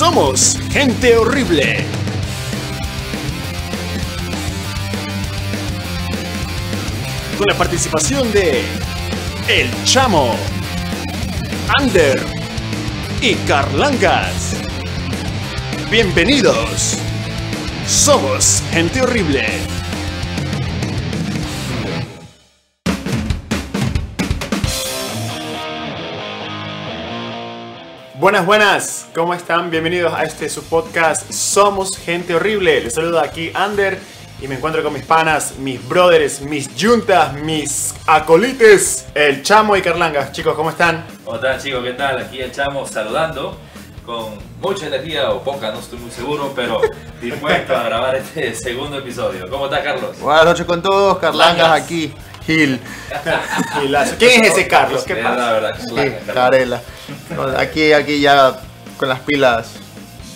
Somos gente horrible. Con la participación de El Chamo, Ander y Carlangas. Bienvenidos. Somos gente horrible. Buenas, buenas, ¿cómo están? Bienvenidos a este su podcast Somos Gente Horrible. Les saludo aquí Ander y me encuentro con mis panas, mis brothers, mis yuntas, mis acolites, el Chamo y Carlangas. Chicos, ¿cómo están? ¿Cómo están chicos? ¿Qué tal? Aquí el Chamo saludando con mucha energía o poca, no estoy muy seguro, pero dispuesto a grabar este segundo episodio. ¿Cómo está Carlos? Buenas noches con todos, Carlangas aquí, Gil, Gilazo. ¿Quién es ese Carlos? ¿Qué pasa? La verdad, Carlos. Carela. Aquí, aquí ya con las pilas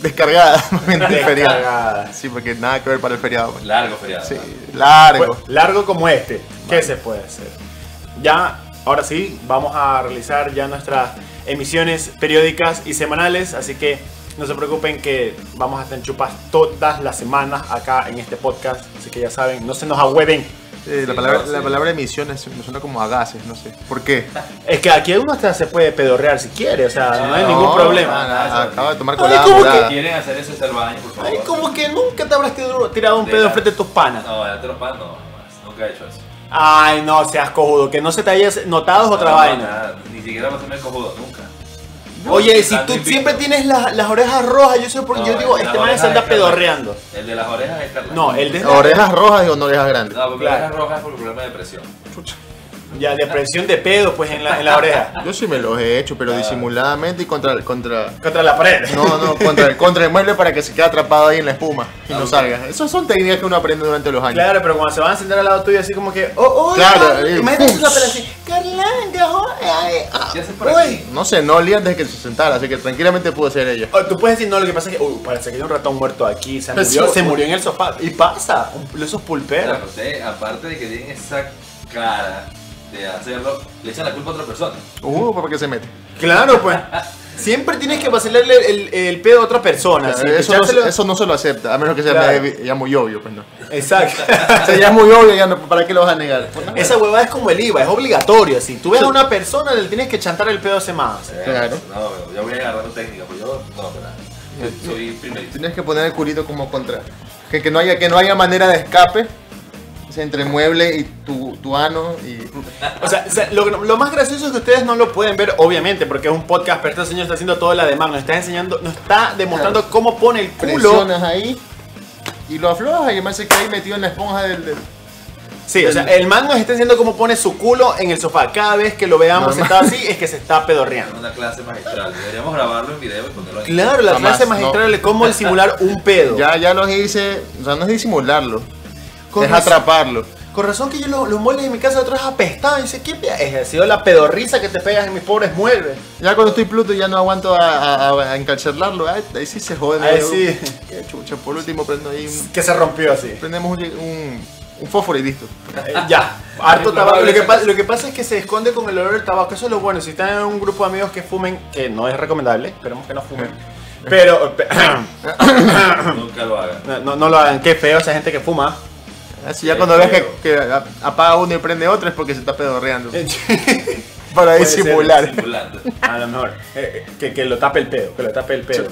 descargadas, momento del feriado. Descargada. Sí, porque nada que ver para el feriado. pues. Largo feriado. Sí, largo. Pues, largo como este. ¿Qué se puede hacer? Ya, ahora sí, vamos a realizar ya nuestras emisiones periódicas y semanales, así que no se preocupen que vamos a estar en chupas todas las semanas acá en este podcast, así que ya saben, no se nos ahueven. Eh, la, palabra, no, sí. la palabra emisión es- me suena como a gases, no sé. ¿Por qué? Es que aquí uno hasta se puede pedorrear si quiere, o sea, no hay No, ningún problema. nada, acaba de tomar Ay, colada ¿cómo que- Si morada. quieren hacer eso, está el baño, por favor. Ay, como que nunca te habrás tirado tirado un De pedo la- frente a tus panas. No, lo pan, no. Nunca he hecho eso. Ay, no seas cojudo, que no se te haya notado es otra No, vaina. nada, Ni siquiera vas a hacer cojudo, nunca. Oye, si tú invicto. siempre tienes las, las orejas rojas, yo sé porque No, yo digo, este man se orejas anda es Carlos. pedorreando. El de las orejas es Carlos. No, el de Orejas rojas y no orejas grandes. No, porque Claro. las orejas rojas es por el problema de presión. Ya, depresión de pedo, pues, en la, en la oreja. Yo sí me los he hecho, pero Ah. disimuladamente y contra, contra, Contra la pared. No, no, contra el, contra el mueble para que se quede atrapado ahí en la espuma y Ah, no salga. Esas son técnicas que uno aprende durante los años. Claro, pero cuando se van a sentar al lado tuyo, así como que, oh, oh, Claro, imagínate la pelea así, Carlanga, ay, ah, ¿Qué haces por uy". aquí? No sé, no olía antes de que se sentara, así que tranquilamente pudo ser ella. Oh, Tú puedes decir, no, lo que pasa es que, uy, parece que hay un ratón muerto aquí, se murió, Eso- se murió en el sofá. Y pasa, un- esos pulperos. Claro, aparte de que tienen esa cara de hacerlo, le echan la culpa a otra persona. Uh, ¿para qué se mete? Claro, pues. Siempre tienes que vacilarle el, el pedo a otra persona. así que eso, no, eso no se lo acepta, a menos que sea Claro. ya muy obvio, pues no. Exacto. O sea, ya es muy obvio, ya no, ¿para qué lo vas a negar? Pues no. Esa huevada es como el IVA, es obligatorio. Si tú ves a una persona, le tienes que chantar el pedo hace más. Claro. No, pero yo voy agarrando técnica, pues yo no, ¿verdad? Yo soy primerito. Tienes que poner el culito como contra. Que, que, no, haya, que no haya manera de escape entre mueble y tu, tu ano. Y, O sea, o sea, lo, lo más gracioso es que ustedes no lo pueden ver, obviamente, porque es un podcast, pero este señor está haciendo todo la demanda. Nos está enseñando, nos está demostrando Claro. cómo pone el culo. presionas ahí y lo aflojas y además se queda ahí metido en la esponja del. del- Sí, o sea, el man nos está enseñando cómo pone su culo en el sofá. Cada vez que lo veamos Normal. sentado así, es que se está Es pedorreando. una clase magistral. Deberíamos grabarlo en video y ponerlo en Claro, la Jamás, clase magistral de cómo disimular un pedo. Ya, ya los hice, o sea, no es disimularlo, Con es razón- atraparlo. Con razón que yo los, los muebles de mi casa de atrás apestaban. Y dice, ¿qué Es ha sido la pedorriza que te pegas en mis pobres muebles. Ya cuando estoy Pluto ya no aguanto a, a, a- a encarcelarlo, ahí, ahí sí se jode. Ahí sí. Qué chucha, por último prendo ahí un- Que se rompió así. prendemos un, un, un fósforo y listo. Eh, ya, harto tabaco. Lo que, esa pa- cosa. lo que pasa es que se esconde con el olor del tabaco. Eso es lo bueno. Si están en un grupo de amigos que fumen, que no es recomendable, esperemos que no fumen. Pero pe- Nunca lo hagan. no, no, no lo hagan. Qué feo esa gente que fuma. Así ya Qué cuando ves que, apaga uno y prende otro es porque se está pedorreando. Eh, Para disimular. A lo mejor. Eh, eh, que, que lo tape el pedo. Que lo tape el pedo.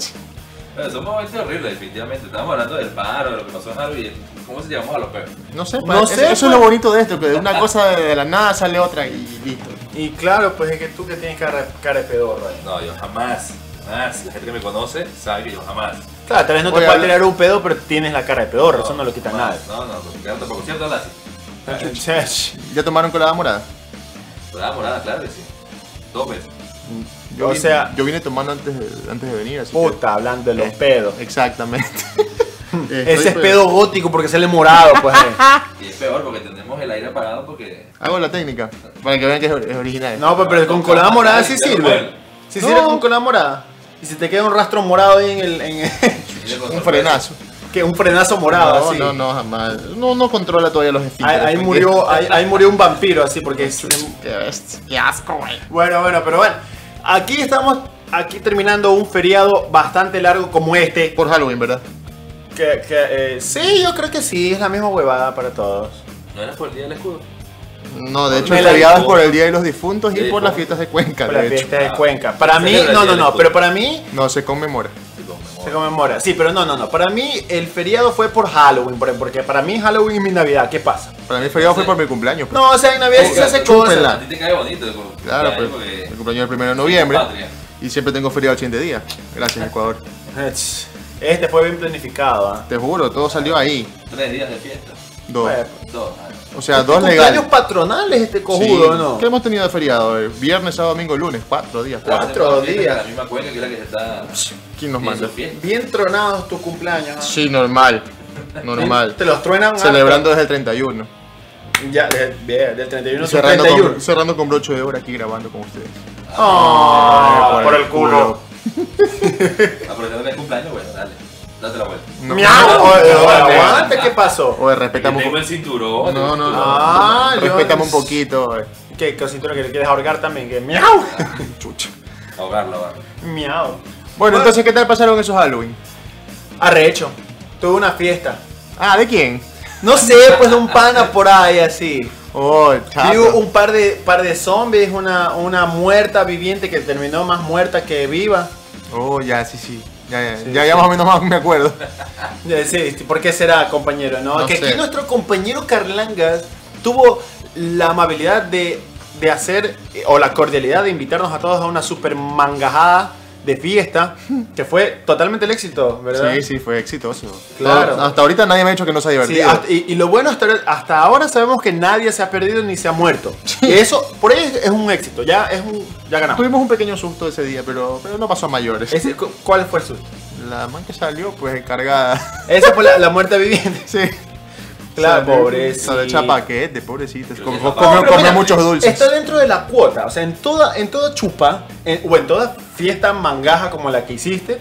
Bueno, somos gente horrible, definitivamente. Estamos hablando del paro, de lo que pasó en Halloween. ¿Cómo se llamamos a los perros? No sé, No sé, eso, eso pues. es lo bonito de esto, que de una cosa de, de la nada sale otra y listo. Y claro, pues es que tú que tienes cara, cara de pedorro ahí. No, yo jamás, jamás. La gente que me conoce sabe que yo jamás. Claro, tal vez no te pueda tirar un pedo, pero tienes la cara de pedorro. Eso no lo quita nada. No, no, porque ya tampoco. ¿Cierto, Lassi? ¿Ya tomaron colada morada? Colada morada, claro que sí. Dos veces. Yo O vine- sea- yo vine tomando antes de, antes de venir, así que- Puta, hablando de los Eh, pedos. Exactamente. Eh, Ese es estoy- pedo gótico porque sale morado, pues. eh. Y es peor porque tenemos el aire apagado porque. Hago la técnica, para que vean que es, es original. No, pues, pero con colada morada sí sirve. Sí sirve con colada morada. Y si te queda un rastro morado ahí en el. En Un frenazo. que un frenazo morado, no, así. no, no, jamás. No, no controla todavía los Ahí, esfínteres. ahí murió, ahí, ahí murió un vampiro, así, porque es. Qué asco, güey. Bueno, bueno, pero bueno. Aquí estamos aquí terminando un feriado bastante largo como este. Por Halloween, ¿verdad? Que, que, eh, sí, yo creo que sí, es la misma huevada para todos. ¿No era por el día del escudo? No, de hecho, Me el la feriado es dijo. por el Día de los Difuntos y por las por- fiestas de Cuenca, Para la de hecho. fiesta de Ah. Cuenca. Para mí, no, no, no, pero para mí No, se conmemora. Se conmemora. Sí, pero no, no, no. Para mí el feriado fue por Halloween, por- porque para mí Halloween es mi Navidad. ¿Qué pasa? Para mí el feriado fue por mi cumpleaños. pues. No, o sea, en Navidad sí se hace cosas. A ti te cae bonito el Claro, cumpleaños pues. porque- El cumpleaños es el primero de noviembre. Patria. Y siempre tengo feriado el siguiente día. Gracias, Ecuador. Este fue bien planificado. ¿ah? Te juro, todo salió ahí. Tres días de fiesta. Dos. Bueno, Dos. ah, O sea, dos cumpleaños legales. patronales este Sí. cojudo, ¿no? ¿Qué hemos tenido de feriado? Eh, Viernes, sábado, domingo, lunes. Cuatro días. Cuatro fiesta días. de La misma cuenca que la que se está. ¿Quién nos manda? Bien tronados tus cumpleaños. ¿ah? Sí, normal. Normal. Te los truenan. Celebrando desde el 31. Ya, de- bien, del 31 Y al cerrando 31. con, cerrando con broche de oro aquí grabando con ustedes. Ah, Ay, por el culo. Aprovechando que es cumpleaños, bueno, dale. Date la vuelta. No. Miau, oye, oye, No, aguante, ¿qué pasó? Oye, respetamos un tengo el cinturón. No, no, no. Ah, respetamos un poquito. eh. ¿Qué cosito que le quieres ahorcar también? Que miau. Chucha. Ahogarlo, ahogarlo. Miau. Bueno, entonces, ¿qué tal pasaron esos Halloween? Arrecho. Tuve una fiesta. Ah, ¿de quién? No sé, pues de un pana por ahí así. Oh, hubo un par de, par de zombies, una, una muerta viviente que terminó más muerta que viva. Oh, ya, sí, sí. Ya, ya, Sí, ya, sí. ya más o menos más me acuerdo. Sí, ¿por qué será, compañero? No, No que sé. aquí nuestro compañero Carlangas tuvo la amabilidad de, de hacer, eh, o la cordialidad de invitarnos a todos a una super mangajada de fiesta, que fue totalmente el éxito, ¿verdad? Sí, sí, fue exitoso. Claro. Hasta ahorita nadie me ha dicho que no se ha Sí, divertido. hasta- y, y lo bueno hasta, hasta ahora sabemos que nadie se ha perdido ni se ha muerto. Y eso, por ahí es un éxito, ya es un, ya ganamos. Tuvimos un pequeño susto ese día, pero, pero no pasó a mayores. Ese- cu- ¿Cuál fue el susto? La man que salió, pues encargada. Esa fue la, la muerte viviente. sí. Claro, paquete, pobrecita. Creo Com- que com- esa comió No, pero comió mira, muchos dulces. Está dentro de la cuota. O sea, en toda, en toda chupa, en- o en toda fiesta mangaja como la que hiciste,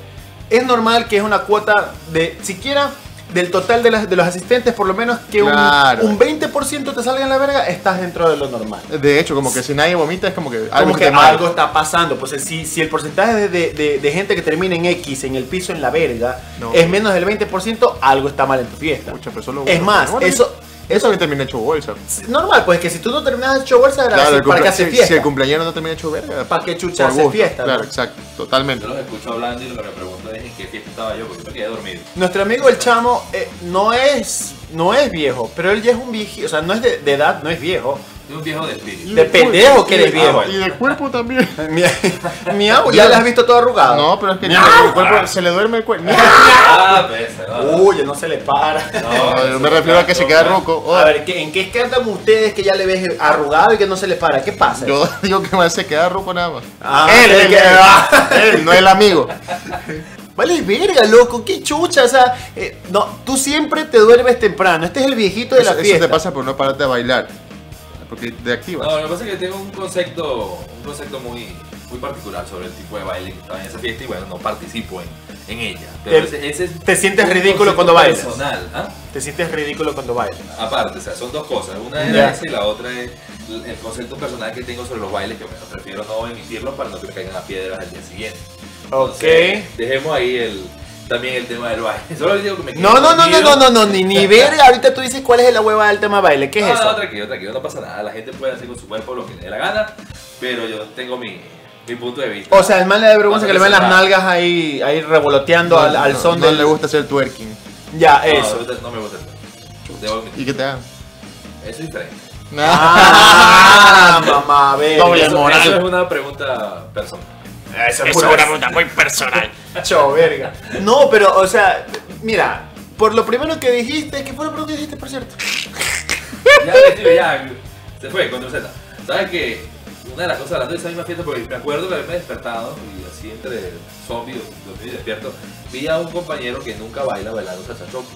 es normal que es una cuota de siquiera del total de, las, de los asistentes, por lo menos que un- Claro. un, 20% te salga en la verga, estás dentro de lo normal. De hecho, como que si nadie vomita es como que algo Como que está mal. algo está pasando. Pues si, si el porcentaje de, de- gente que termina en X en el piso en la verga No. es menos del 20%, algo está mal en tu fiesta. Pucha, pero solo Es más, eso, Eso que termina hecho bolsa. normal, pues que si tú no terminas hecho bolsa, era Claro, ¿para qué cumplea- hace si, fiesta? si el cumpleañero no termina hecho verga. ¿Para qué chucha hace fiesta? Claro, no? exacto, totalmente. Yo los escucho hablando y lo que me pregunto es en qué fiesta estaba yo, porque me quedé dormido. Nuestro amigo el chamo eh, no es no es viejo, pero él ya es un viejito, o sea, no es de, de edad, no es viejo. Es un viejo de espíritu. De pendejo que eres viejo. Y de cuerpo también. Mi- Miau, ya le has visto todo arrugado. No, pero es que Miau. el cuerpo se le duerme el cuerpo. Ah, pues, no. Uy, no se le para. No, yo me refiero a que se queda roco. A ver, ¿qué- ¿en qué cantan ustedes que ya le ves arrugado y que no se le para? ¿Qué pasa? Yo digo que más se queda roco nada más. Ah, él, él, él, que- él, él, no el amigo. Vale, verga, loco, qué chucha. O sea, eh, no, tú siempre te duermes temprano. Este es el viejito de Eso, la eso fiesta. te pasa por no pararte a bailar. Porque te activas. No, lo que pasa es que tengo un concepto, un concepto muy, muy particular sobre el tipo de baile que estaba en esa fiesta y bueno, no participo en, en ella. Pero Te- ese, ese es te sientes ridículo cuando bailas. Personal, ¿ah? Te sientes ridículo cuando bailas. Aparte, o sea, son dos cosas. Una es Ya. esa y la otra es el concepto personal que tengo sobre los bailes, que bueno, prefiero no emitirlo para no que me caigan las piedras al día siguiente. Ok. Entonces, dejemos ahí el, también el tema del baile. Solo digo que me quedé No, no, no, no, no, no, no, ni, ni verga. Ahorita tú dices cuál es la hueva del tema baile. ¿Qué es no, eso? No, tranquilo, tranquilo, no pasa nada. La gente puede hacer con su cuerpo lo que le dé la gana, pero yo tengo mi, mi punto de vista. O sea, el man le da vergüenza que le ven las nalgas ahí, ahí revoloteando al, al no, son no del... le gusta hacer twerking. Ya, no, eso. No, no me gusta el admitir. ¿Y qué te hagan? Eso es diferente. Ah, mamá, ver. Doble Eso, moral. eso es una pregunta personal. Eso es una pregunta muy personal. Cho, verga. No, pero, o sea, mira, por lo primero que dijiste, ¿qué fue lo primero que dijiste, por cierto? Ya, tío, ya, se fue con Z. ¿Sabes que Una de las cosas hablando de esa misma fiesta, porque me acuerdo que haberme despertado y así entre zombies, dormido y despierto, vi a un compañero que nunca baila bailando salsa choque.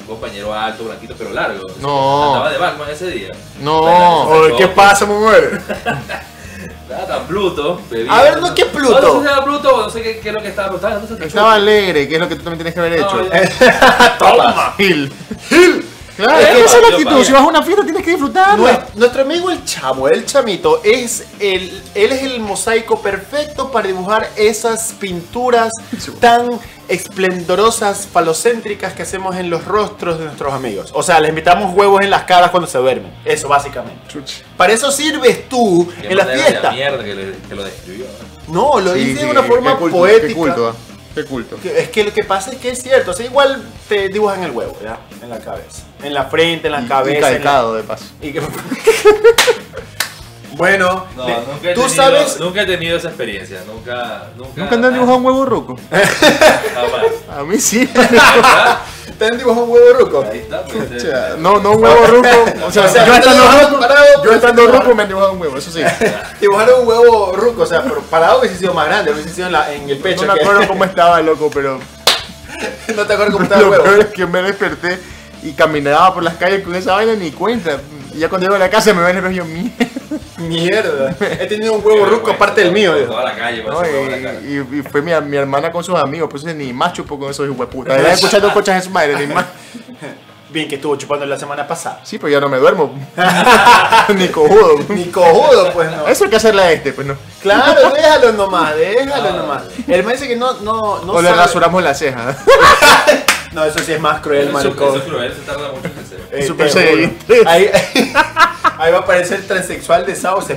Un compañero alto, blanquito, pero largo. No. Andaba de Batman ese día. No. Oye, ¿qué pasa, mujer? Pluto. bebía- A ver, no, ¿qué Pluto? No, no sé si era Pluto no sé qué, qué es lo que estaba, estaba Estaba alegre, que es lo que tú también tienes que haber hecho. No, Toma. Gil. Claro, Eh, esa es la actitud. Si vas a una fiesta tienes que disfrutarla. Nue- Nuestro amigo el chamo, el chamito, es el, él es el mosaico perfecto para dibujar esas pinturas tan esplendorosas, falocéntricas que hacemos en los rostros de nuestros amigos. O sea, les invitamos huevos en las caras cuando se duermen. Eso, básicamente. Chuch. Para eso sirves tú Qué en la de fiesta. mierda que, le- que lo describió. ¿no? No, lo Sí, hice sí, de una qué forma culto, poética. Qué culto, ah. Qué culto. Que- Es que lo que pasa es que es cierto, o sea, igual te dibujan el huevo, ¿ya? En la cabeza. En la frente, en la Y- cabeza. Y en la- calcado, de paso. y que- bueno, No, de- nunca he, tú tenido, sabes, nunca he tenido esa experiencia. Nunca. Nunca, ¿Nunca han dibujado un huevo ruco? Jamás. A mí sí. te han dibujado un huevo ruco. Ahí está, pues, O eh, sea, no, no un huevo ruco. O sea, O sea, yo estando te lo ruco, parado, yo pero estando te lo- ruco me han dibujado un huevo, eso sí. Dibujaron un huevo ruco, o sea, pero parado hubiese sido más grande, hubiese sido en, la- en el pecho. No me que- acuerdo cómo estaba, loco, pero no te acuerdas cómo estaba el lo huevo. peor es que me desperté y caminaba por las calles con esa vaina ni cuenta. Y ya cuando llego a la casa me ven el rollo mío. Mierda. He tenido un huevo ruco aparte del mío. Por dijo. Toda la calle, ¿no? parece huevo en la cara. Y, y- y fue mi, mi hermana con sus amigos, pues ni más chupo con esos hueputas. Estaba escuchando cochas de su madre, ni más. Bien que estuvo chupando la semana pasada. Sí, pues ya no me duermo. ni cojudo. Ni cojudo, pues no. Eso hay que hacerle a este, pues no. Claro, déjalo nomás, déjalo No. nomás. El man dice que no, no, no o le rasuramos la ceja. No, eso sí es más cruel, Eso, maricón. eso es cruel, se tarda mucho en hacer. Eh, Super Saiyan. Ahí, ahí va a aparecer el transexual de Sauce.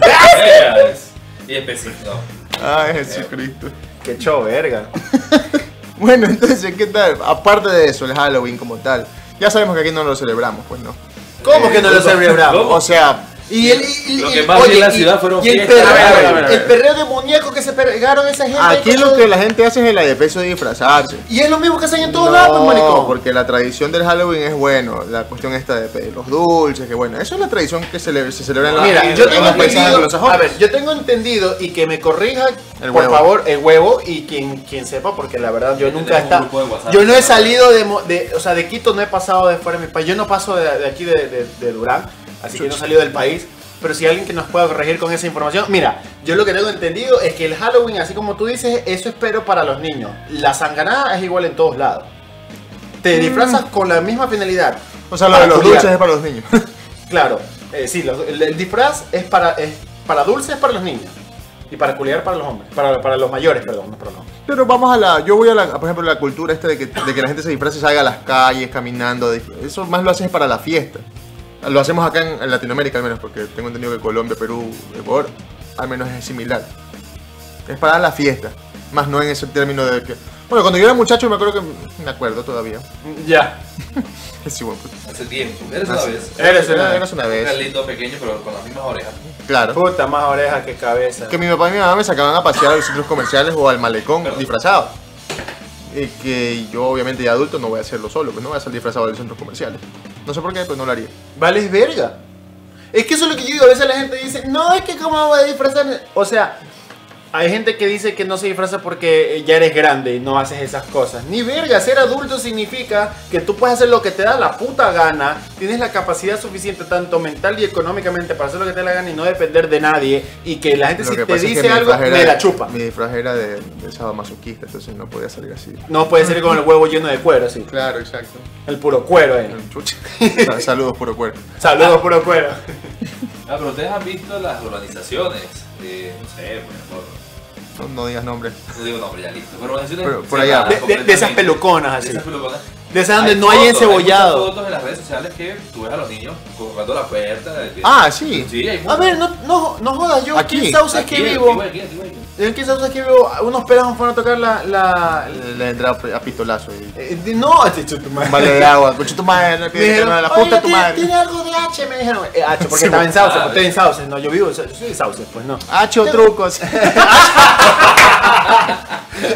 Y específico. Ay, Jesucristo. Qué show, verga. Bueno, entonces, ¿qué tal? Aparte de eso, el Halloween como tal. Ya sabemos que aquí no lo celebramos, pues no. ¿Cómo que no lo celebramos? ¿Cómo? O sea, Y el, y- Lo y- que más vi en la y- ciudad fueron y el perreo, A ver, a ver, a ver, a ver. el perreo de muñecos que se pegaron esa gente. aquí lo todo- que la gente hace es el adepeso de disfrazarse. Y es lo mismo que hacen en todos No, lados, pues, maricón. porque la tradición del Halloween es bueno, la cuestión esta de los dulces, que bueno, eso es la tradición que cele- se celebra en, la- Mira, yo en tengo entendido, a ver, yo tengo entendido y que me corrija, El por huevo. favor, el huevo y quien, quien sepa, porque la verdad yo nunca he estado, grupo de WhatsApp. yo no he salido de, Mo- de, o sea, de Quito no he pasado de fuera de mi país, yo no paso de, de aquí de, de- de Durán, así que no he salido del país. Pero si hay alguien que nos pueda corregir con esa información, mira, yo lo que tengo entendido es que el Halloween, así como tú dices, eso espero para los niños. La sanganada es igual en todos lados. Te disfrazas con la misma finalidad. o sea, lo de los dulces es para los niños. Claro, eh, sí, los- el, el disfraz es para, es para dulces para los niños y para culiar para los hombres, para, para los mayores, perdón, no hombres. Pero vamos a la, yo voy a la, por ejemplo, la cultura esta de que, de que la gente se disfrace y salga a las calles caminando, eso más lo haces para la fiesta. Lo hacemos acá en, en Latinoamérica al menos, porque tengo entendido que Colombia, Perú, Ecuador, al menos es similar. Es para la fiesta, más no en ese término de que... Bueno, cuando yo era muchacho me acuerdo que... Me acuerdo todavía. Ya. Sí, bueno, pues, Hace tiempo. Eres una vez. Eres una eras una Era vez. lindo, pequeño, pero con las mismas orejas. Claro. Puta, más oreja que cabeza. Que mi papá y mi mamá me sacaban a pasear a los centros comerciales o al malecón Perdón. Y que yo obviamente de adulto no voy a hacerlo solo, pues no voy a salir disfrazado de los centros comerciales. No sé por qué, pero no lo haría. Vales verga. Es que eso es lo que yo digo, a veces la gente dice, no, es que cómo voy a disfrazarme. O sea, hay gente que dice que no se disfraza porque ya eres grande y no haces esas cosas. Ni verga, ser adulto significa que tú puedes hacer lo que te da la puta gana, tienes la capacidad suficiente tanto mental y económicamente para hacer lo que te da la gana y no depender de nadie y que la gente Lo si te pasa es que dice algo, me la de- chupa. Mi disfraz era de, de sadomasoquista, entonces no podía salir así. No puede ser con el huevo lleno de cuero, así. Claro, exacto. El puro cuero, eh. Saludos, puro cuerpo. Saludos, puro cuero. Ah, pero ustedes han visto las organizaciones. eh, no sé, por ejemplo. No, no digas nombres. No digo nombre, ya listo. Pero. Pero por allá. De, de- de esas peluconas De así. esas peluconas. De esas donde Hay no hay fotos, encebollado. muchas fotos en las redes sociales que tú ves a los niños colgando la puerta. Ah, sí. Sí, hay A ver, no, no, no jodas, yo aquí, Aquí, en Sauce es que vivo. aquí, aquí. En que Sauce es que vivo, unos pedazos fueron a tocar la. la Le entraba a pistolazo. Y... eh, de- no, te chuto madre. Vale de agua. Escucha tu madre, no Me dijeron, la "Oye, puta tu tiene- madre. Tiene algo de H, me dijeron. Eh, H, porque Sí, estaba en Sauce, ah, estoy en Sauce. No, yo vivo, yo soy de Sauce, pues no. Hacho trucos.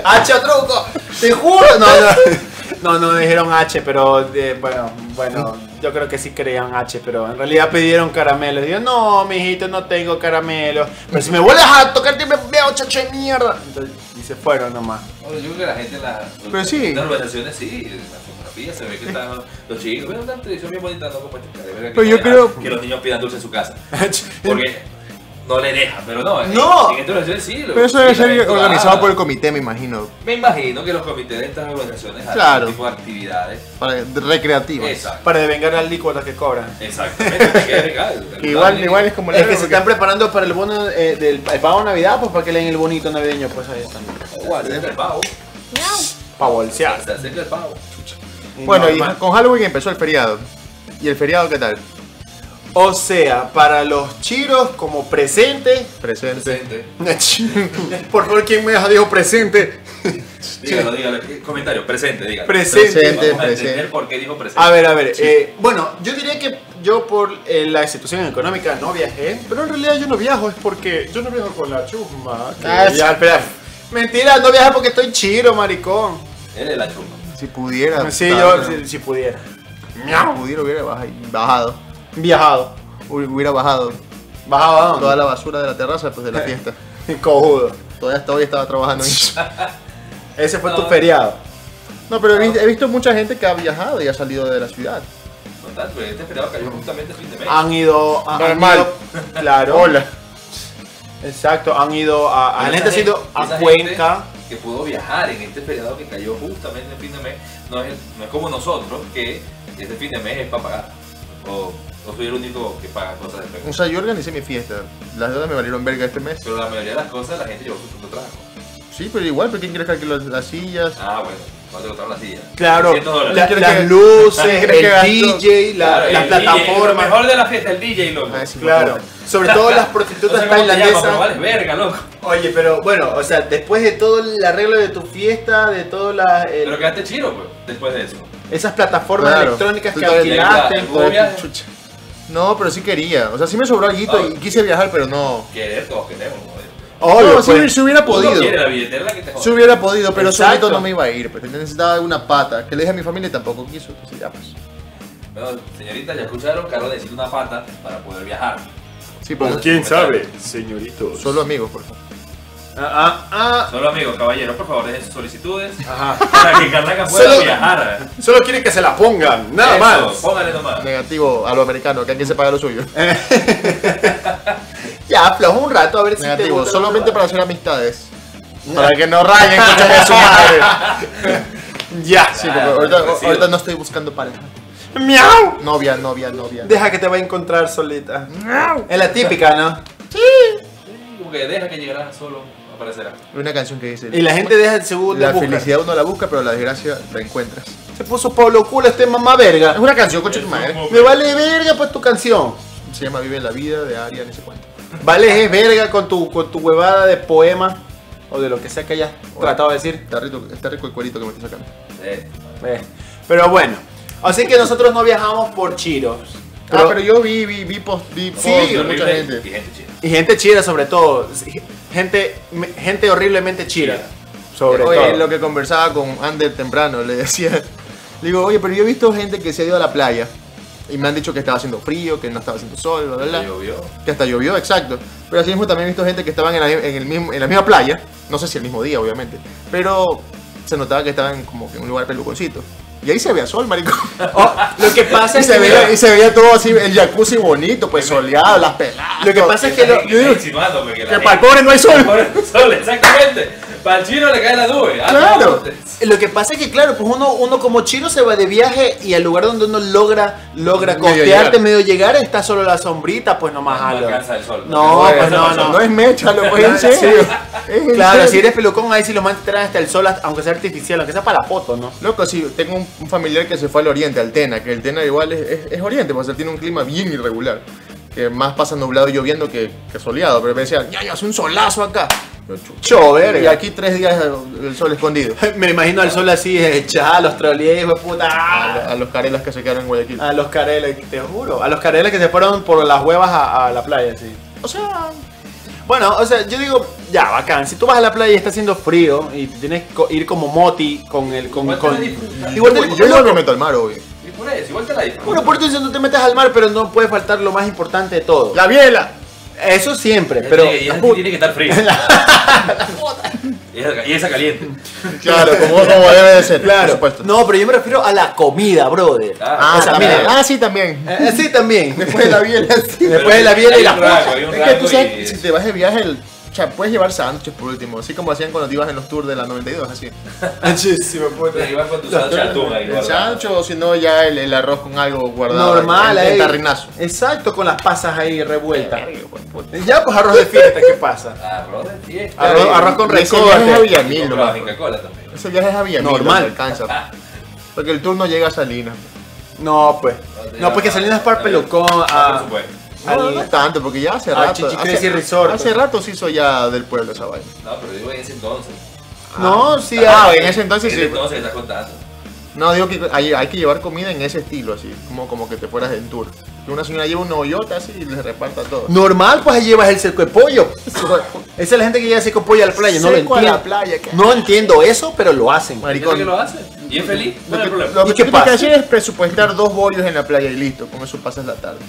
H o truco, te juro. No, no. No, no dijeron H, pero eh, bueno, bueno, yo creo que sí creían H, pero en realidad pidieron caramelos. Digo, no, mijito, no tengo caramelos. Pero si me vuelves a tocar, te veo chacho de mierda. Entonces, y se fueron nomás. Bueno, yo creo que la gente en la- Pero sí. en las organizaciones sí, en las fotografías se ve que están los chicos. Ven una tradición bien bonita, no como que Pero yo creo- Que los niños pidan dulce en su casa. Porque no le deja, pero no. en- No. En, organizaciones sí. lo- Pero eso debe ser organizado por el comité, me imagino. Me imagino que los comités de estas organizaciones hacen Claro. este tipo de actividades. Para, recreativas. Exacto. Para devengar la alícuota que cobran. Exactamente. te queda legal. Que igual, igual es como Es que se están preparando para el bono eh, del el pago de Navidad, pues para que le den el bonito navideño, pues ahí están. Se acerca el pavo. Para bolsear. Se acerca el pavo. Bueno, y con Halloween empezó el feriado. ¿Y el feriado qué tal? O sea, para los chiros como presente. Presente. Presente. Por favor, ¿quién me dijo presente? Dígalo, dígalo. ¿Qué Comentario. Presente, dígalo. Presente. Presente. Vamos a entender presente. por qué dijo presente. A ver, a ver. eh, bueno, yo diría que yo por eh, la situación económica no viajé, pero en realidad yo no viajo, es porque yo no viajo con la chusma. que Ah, ya, espera. Mentira, no viajo porque estoy chiro, maricón. Él es la chumba. Si pudiera. Sí, tal, yo si, si pudiera. Si pudiera hubiera baj- bajado. Viajado. Hubiera bajado ¿Bajado a dónde? toda la basura de la terraza pues de la fiesta. Cojudo. Todavía hasta hoy estaba trabajando eso. Ese fue tu feriado. No, pero he, vi- he visto mucha gente que ha viajado y ha salido de la ciudad. No tanto, pero este feriado cayó justamente a fin de mes. Han ido. han Normal. ido- claro. Hola. Exacto, han ido a. a esa gente ha ido a esa Cuenca. gente Que pudo viajar en este feriado que cayó justamente en fin de mes. No es, no es como nosotros, que este fin de mes es para pagar. O, o soy el único que paga cosas de O frente. sea, yo organicé mi fiesta. Las deudas me valieron verga este mes. Pero la mayoría de las cosas la gente llevó su propio trabajo. Sí, pero igual, ¿pero quién quiere que las, las sillas? Ah, bueno, no te gustaron las sillas. Claro, 100 dólares. la- ¿Quieres las que- luces, ¿Quieres el? DJ, la, Claro, las el DJ, plataformas. Lo mejor de la fiesta, el DJ, loco. Ah, sí, Claro, sobre todo las No sé prostitutas te llamas, tailandesas. verga, loco. Oye, pero bueno, o sea, después de todo el arreglo de tu fiesta, de todas las el- Pero quedaste chido, pues, después de eso. esas plataformas Claro. electrónicas que alquilaste, No, pero sí quería. O sea, sí me sobró algo Ah. y quise viajar, pero no. Querer, todos queremos, joder. Obvio, no, sí, pues. hubiera podido. la billetera la que te Sí jode. hubiera podido, pero Exacto. solito no me iba a ir. Porque necesitaba una pata. Que le dije a mi familia y tampoco quiso. Entonces ya pues. Bueno, señoritas, ya escucharon, Carlos necesita una pata para poder viajar. Sí, pues. quién sabe, señoritos. Solo amigos, por favor. Ah, ah, Solo amigos, caballeros, por favor, dejen sus solicitudes ah. Ajá. para que Carlaca pueda Solo- viajar. Solo quieren que se la pongan, nada Eso, más. Póngale nomás. Negativo a lo americano, que alguien se paga lo suyo. Ya, afloja un rato a ver si te Negativo, gusta solamente para hacer amistades. Para que no rayen, a su madre. Ya. Sí, porque Ah, ahorita, no estoy buscando pareja. Miau. Novia, novia, novia. Deja que te va a encontrar solita. Es la típica, ¿no? Como que deja que llegará solo, aparecerá. Una canción que dice: Y la gente deja el segundo La busca. felicidad uno la busca, pero la desgracia la encuentras. Se puso Pablo Culo este mamá verga. Es una canción, coche tu madre. Me vale verga pues tu canción. Se llama Vive la vida de Aria, no sé cuánto. Vale es verga con tu, con tu huevada de poema o de lo que sea que hayas tratado de decir. Está rico, está rico el cuerito que me estoy sacando. Eh, Eh, Pero bueno, así que nosotros no viajamos por chiros. ah, pero yo vi, vi, vi post, vi post Sí, de mucha gente. Y gente chida. Y gente chida sobre todo. Gente, gente horriblemente chida. Sobre Oye, todo. lo que conversaba con Ander temprano, le decía, le digo, oye, pero yo he visto gente que se ha ido a la playa y me han dicho que estaba haciendo frío, que no estaba haciendo sol, bla, bla, bla. Llovió. que hasta llovió, exacto. Pero así mismo también he visto gente que estaban en la, en el mismo, en la misma playa, no sé si el mismo día, obviamente, pero se notaba que estaban como que en un lugar peluconcito. Y ahí se veía sol, marico. Oh, lo que pasa Y es se, que veía, y se veía todo así, el jacuzzi bonito, pues soleado, las peladas. Lo que pasa es que lo- yo digo Que para el pobre no hay sol. Por el sol, exactamente. Para el chino le cae la nube. Ah, Claro. no, Lo que pasa es que, claro, pues uno, uno como chino se va de viaje y al lugar donde uno logra, logra Medio costearte, llegar. medio llegar, está solo la sombrita, pues nomás No algo. alcanza el sol. No, alcanza pues no, no. No es mecha, lo pues en serio. Es Claro, si eres pelucón, ahí sí lo mandan hasta el sol, aunque sea artificial, aunque sea para la foto, ¿no? Loco, sí, tengo un, un familiar que se fue al oriente, al Tena, que el Tena igual es, es- es oriente, pues él tiene un clima bien irregular. Que más pasa nublado y lloviendo que, que soleado. Pero me decían, ya, ya, hace un solazo acá. Yo, verga. Y aquí tres días el, sol escondido. Me imagino al sol así, echado a los de puta. A, a los carelas que se quedaron en Guayaquil. A los careles, te juro. A los careles que se fueron por las huevas a, a la playa, sí. O sea, Bueno, o sea, yo digo, ya, bacán. Si tú vas a la playa y está haciendo frío y tienes que ir como moti con el. Con, Igual te con- la. Igual te- yo, yo igual me meto al mar, obvio. Y por eso, igual te la disfrutas. Bueno, por eso no te metes al mar, pero no puede faltar lo más importante de todo. La biela. Eso siempre, pero. tiene, y esa tiene que estar fría. y, esa, y esa caliente. Claro, como, como debe de ser. Por Claro. supuesto. No, pero yo me refiero a la comida, brother. Ah, Ah, o sea, también. mira. ah, sí, también. Eh, sí, también. Después de la biela, sí. Después de la biela y la Es que tú sabes, y- si te vas de viaje, el, o sea, puedes llevar sándwiches por último, así como hacían cuando te ibas en los tours de la 92, así. Muchísimo, puta. Te ibas con tu sándwich de atún ahí, El sándwich o si no ya el, el arroz con algo guardado. Normal, ahí. tarrinazo. Exacto, con las pasas ahí revueltas. Ya, pues arroz de fiesta, ¿qué pasa? Arroz de fiesta. Arroz, arroz con recote. viaje es a Villamil, también. Ese viaje es a Villamil. Normal. no alcanza. Porque el tour no llega a Salinas. No, pues. No, porque Salinas Park Pelucón Ah, por a. supuesto. No, no tanto, porque ya hace Ah, rato. Hace, Resort. hace rato se hizo ya del pueblo esa vaina. No, pero digo en ese entonces. No, sí, Ah, ah, en ese entonces En sí. ese entonces que estás contando. No, digo que hay, hay que llevar comida en ese estilo, así, como, como que te fueras en tour. Que una señora lleva un hoyote así y les reparta todo. Normal, pues ahí llevas el seco de pollo. Esa es la gente que lleva seco de pollo a la playa, no lo Seco a entiendo. la playa, ¿qué? No entiendo eso, pero lo hacen. Maricón. ¿Qué que lo hace? ¿Y es feliz? No Lo hay que, problema. lo ¿Y que qué tienes que pasa? hacer es presupuestar dos bollos en la playa y listo, con eso pasas la tarde.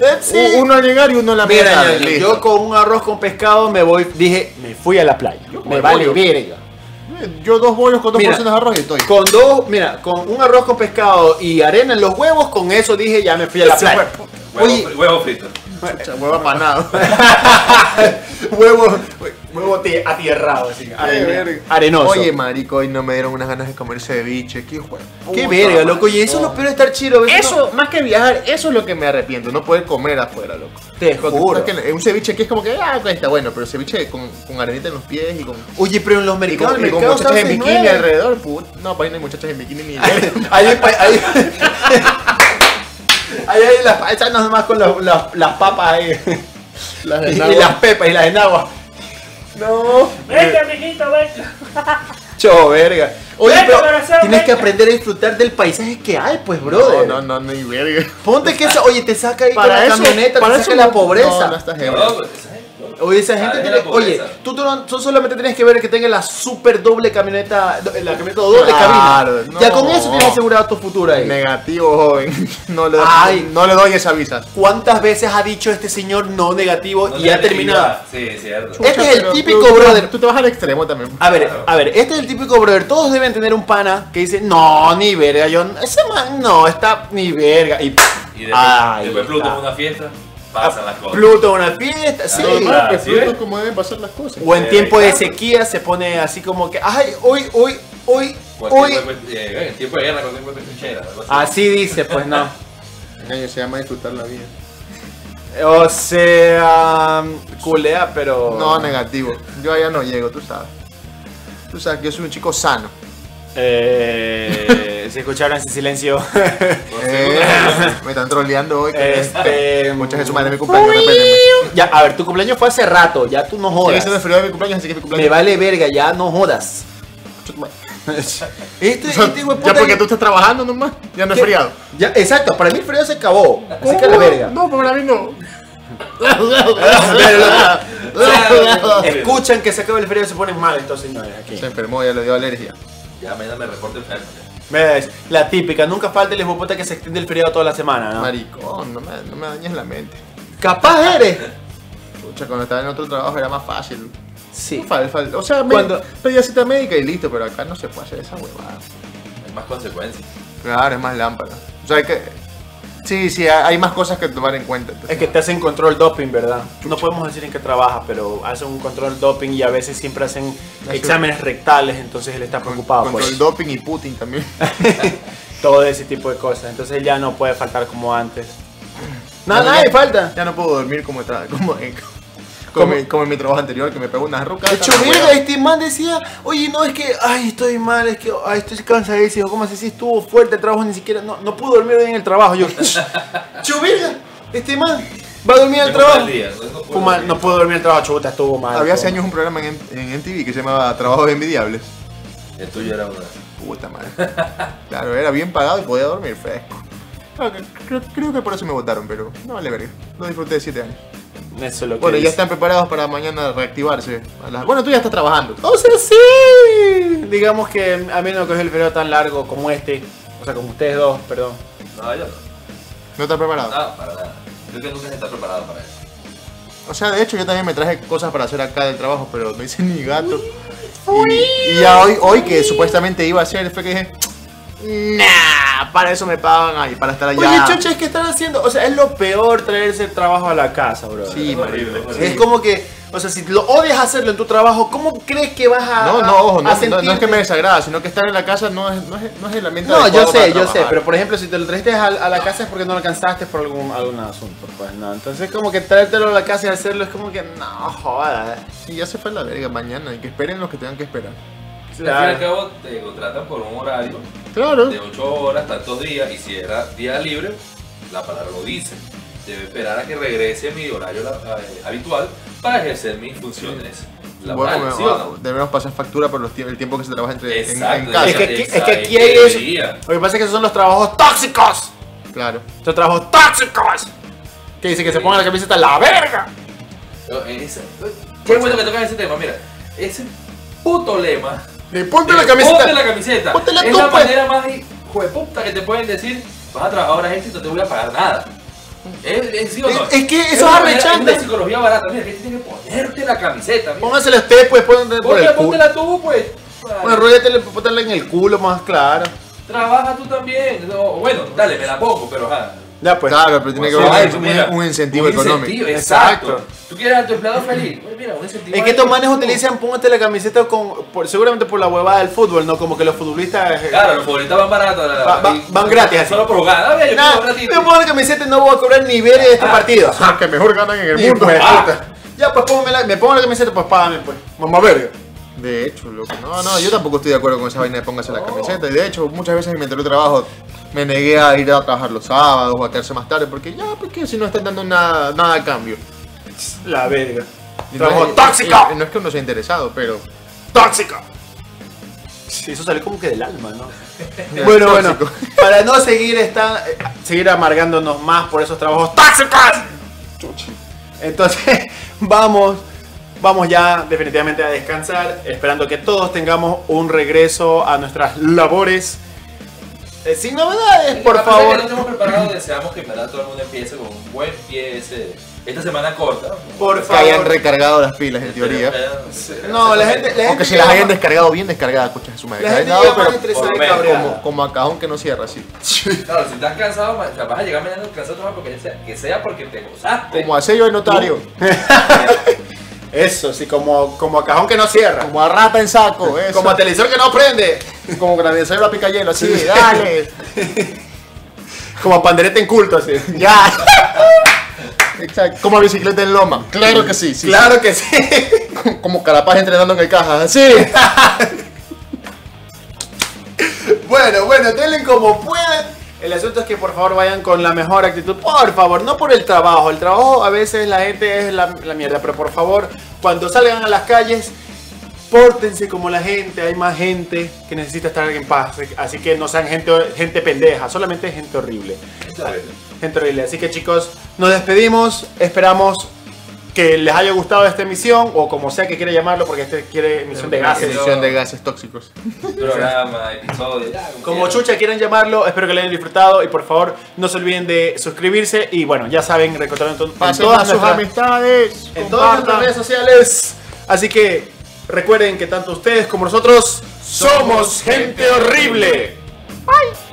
Eh, Uno al llegar y uno a la Mira, listo. yo con un arroz con pescado me voy, dije, me fui a la playa. Yo Me vale verga. Yo dos bollos con dos Mira. porciones de arroz y estoy. Con dos, mira, con un arroz con pescado y arena en los huevos, con eso dije, ya me fui a la playa. Huevo, Oye, huevo frito. Chucha, huevo apanado. huevo, huevo ti- atierrado, así, arena- arenoso. Oye, marico, hoy no me dieron unas ganas de comer ceviche. Qué juego. qué verga, loco. Y eso es lo peor de estar chido. Eso, más que viajar, eso es lo que me arrepiento, no poder comer afuera, loco. te Porque juro. es que un ceviche que es como que, ah, está bueno, pero ceviche con, con arenita en los pies y con, Oye, pero en los y mercados, con, y con muchachas en bikini 69. alrededor. Put, no, para ahí no hay muchachas en bikini ni ahí, ahí, ahí, ahí hay las paisanas nomás con los- las, las papas ahí. las Y, de y las pepas y las enagua. No. Venga, mijito, venga. Cho, verga. Oye, Venga, pero corazón, tienes que aprender a disfrutar del paisaje que hay, pues, brother. No, no, no, ni verga. Ponte que esa, oye, te saca ahí Para con la eso, camioneta, para te eso saca la no- pobreza. No, no estás ebrio. No, ¿sabes? Oye, esa gente tiene, oye, tú, tú no- tú solamente tienes que ver que tenga la super doble camioneta, la camioneta doble Claro, cabina. Ya no. con eso tienes asegurado tu futuro ahí. Negativo, joven. No le, doy- Ay. no le doy esa visa. ¿Cuántas veces ha dicho este señor no negativo No y ha terminado? Sí, es cierto. Este es el típico tú- brother. Tú te vas al extremo también. A ver, a ver, este es el típico brother. Todos deben tener un pana que dice, no, ni verga, yo, ese man no, está ni verga. Y, Y después, Ay, después Pluto está. en una fiesta, pasan las cosas. Pluto en una fiesta, sí. Ah, Normal, pues, ¿sí es como deben pasar las cosas. O en Eh, tiempo de sequía se pone así como que, ay, hoy, hoy, hoy, hoy. eh, en tiempo de guerra, cualquier hueco es trinchera. así. Así dice, pues no. Engaño, se llama disfrutar la vida. O sea, culea, pero. No, negativo. Yo allá no llego, tú sabes. Tú sabes que yo soy un chico sano. Eh, si escucharon ese silencio. Eh, me están troleando hoy. que- este. Muchas Jesús, madre, mi cumpleaños. Ya, a ver, tu cumpleaños fue hace rato, ya tú no jodas. feriado de mi cumpleaños, así que mi Me cumpleaños. vale verga, ya no jodas. Este, O sea, este hijo de ya puta- porque tú estás trabajando nomás, ya no es ¿Qué? feriado. Ya, exacto, para mí el feriado se acabó. Así que a la verga. No, para mí no. Escuchan que se acaba el feriado y se ponen mal estos señores aquí. Se enfermó, ya le dio alergia. Ya mañana me reporte enfermo. ¿Ves? La típica, nunca falta el puta que se extiende el feriado toda la semana, ¿no? Maricón, no me, no me dañes la mente. Capaz eres. Pucha, cuando estaba en otro trabajo era más fácil. Sí. Fal- fal- o sea, me Cuando- pedía cita médica y listo, pero acá no se puede hacer esa huevada. Hay más consecuencias. Claro, es más lámpara. O sea, que. Sí, sí, hay más cosas que tomar en cuenta. entonces. Es que te hacen control doping, ¿verdad? No podemos decir en qué trabaja, pero hacen un control doping y a veces siempre hacen exámenes rectales, entonces él está preocupado Contra el eso. doping y Putin también. todo ese tipo de cosas. Entonces él ya no puede faltar como antes. Nada, Ya- nadie falta. Ya no puedo dormir como, como, como, como en mi trabajo anterior, que me pegó una ruca. De hecho, verga, este man decía, oye, no, es que, ay, estoy mal, es que, ay, estoy cansadísimo, ¿cómo así? Si estuvo fuerte el trabajo, ni siquiera, no, no pude dormir hoy en el trabajo. Yo, verga, este man va a dormir mal trabajo. día, no- puedo mal, dormir. no el trabajo, chuta, estuvo mal. Había hace años un programa en, en MTV que se llamaba Trabajos Envidiables. El tuyo era una. Puta madre. Claro, era bien pagado y podía dormir fresco. Creo que, creo, creo que por eso me votaron, pero no vale verga. Lo disfruté de 7 años. Mal. Eso es lo que Bueno, ya están preparados para mañana reactivarse. Bueno, tú ya estás trabajando. O sea, sí. Digamos que a mí no me cogió el periodo tan largo como este. O sea, como ustedes dos, perdón. No, yo no. ¿No estás preparado? No, para nada. Creo que nunca se está preparado para eso. O sea, de hecho, yo también me traje cosas para hacer acá del trabajo, pero no hice ni gato. Y, y ya hoy, hoy que supuestamente iba a hacer, fue que dije, nah, para eso me pagan ahí, para estar allá. Oye, chocha, es que están haciendo. O sea, es lo peor traerse el trabajo a la casa, bro. Sí, Es horrible, marico. es como que, o sea, si lo odias hacerlo en tu trabajo, ¿cómo crees que vas a. No, no, ojo, no, a no, no es que me desagrada, sino que estar en la casa no es, no es, no es el ambiente No, yo sé, yo sé, pero por ejemplo, si te lo trajiste a, a la casa es porque no lo alcanzaste por algún, algún asunto, pues no. Entonces, como que traértelo a la casa y hacerlo es como que, no, joda. Sí, ya se fue la verga mañana, y que esperen los que tengan que esperar. Al fin y al cabo te contratan por un horario Claro. de 8 horas, tantos días, y si era día libre, la palabra lo dice. Debe esperar a que regrese a mi horario la- eh, habitual para ejercer mis funciones laborales. Bueno, ¿sí me- o no? debemos pasar factura por los tie- el tiempo que se trabaja entre, en, Exacto, en casa. Es que aquí- es que aquí hay eso. Lo que pasa es que esos son los trabajos tóxicos. Claro. Son trabajos tóxicos. Que dice que se ponga la camiseta la verga. Qué bueno que tocas ese tema, mira. Ese puto lema. Y ponte eh, la camiseta. Ponte la camiseta. Póntela es tú, la pues. manera más hijo de puta que te pueden decir. Vas a trabajar horas extra y no te voy a pagar nada. ¿Es, es, sí o no? Es- es que eso es arrechante. Es una psicología barata. Mira, que tienes que ponerte la camiseta. Mira. Póngasela usted, pues, ponte por Ponte- el. Póntela tú, pues. Bueno, róletela, póntela en el culo más claro. Trabaja tú también. No, bueno, dale, me la pongo, pero ajá. Ya, pues. claro, pero tiene que Sí, haber eso, un, un incentivo un económico. incentivo, Exacto. Exacto. Tú quieres a tu empleado feliz. Pues mira, un incentivo. Es que estos manes utilizan, póngate la camiseta con, por, seguramente por la huevada del fútbol, ¿no? Como que los futbolistas... eh, Claro, los favoritos van baratos. Va- va- van gratis así. Solo por jugar. A ver, yo Nah, pongo gratis. me pongo la camiseta y no voy a cobrar ni ver de este Ah. partido. Los que mejor ganan en el Y mundo. pues, Ah. Ya, pues póngame la, me pongo la camiseta, pues págame, pues. Mamá verga. De hecho, loco. No, no, yo tampoco estoy de acuerdo con esa vaina de póngase la camiseta. Y de hecho, muchas veces en mi anterior trabajo me negué a ir a trabajar los sábados o a quedarse más tarde porque ya, porque si no están dando nada, nada a cambio. La verga. No Trabajo es- tóxico. y- y no es que uno sea interesado, pero. tóxico. Sí, eso sale como que del alma, ¿no? bueno, bueno, para no seguir esta, eh, seguir amargándonos más por esos trabajos tóxicos. Entonces, vamos, vamos ya definitivamente a descansar, esperando que todos tengamos un regreso a nuestras labores. Eh, sin novedades, por favor. Que no estamos preparados, deseamos que en verdad todo el mundo empiece con un buen pie ese- esta semana corta. Por Que hayan recargado las pilas, en teoría. No, la gente, la gente Aunque si que las hayan descargado bien descargadas, escuchas su madre. La gente No, llega más pero estresada por y lo menos, cabreada. como, como a cajón que no cierra, así. Claro, si estás cansado, ma- o sea, vas a llegar mañana cansado trabajar porque sea, que sea porque te gozaste. Como a sello de notario. Eso, sí, como, como a cajón que no cierra. Como a rata en saco. Eso. Como a televisor que no prende. como granadero a pica hielo, así. Dale. Como a pandereta en culto, así. ya. Exacto. Como bicicleta en loma. Claro que sí. sí claro que sí. sí. Como carapaz entrenando en el caja. Así. Bueno, bueno, denle como puedan. El asunto es que por favor vayan con la mejor actitud. Por favor, no por el trabajo. El trabajo a veces la gente es la, la mierda. Pero por favor, cuando salgan a las calles, pórtense como la gente. Hay más gente que necesita estar en paz. Así que no sean gente, gente pendeja, solamente gente horrible. Gente horrible. Así que chicos, nos despedimos. Esperamos que les haya gustado esta emisión. O como sea que quiera llamarlo, porque este quiere emisión de gases. Emisión de gases tóxicos. Programa, episodio, Como chucha quieran llamarlo, espero que lo hayan disfrutado y por favor no se olviden de suscribirse y bueno, ya saben, encontrarlo en, to- en todas a sus nuestras, amistades. en todas nuestras redes sociales. Así que recuerden que tanto ustedes como nosotros somos gente horrible. Bye.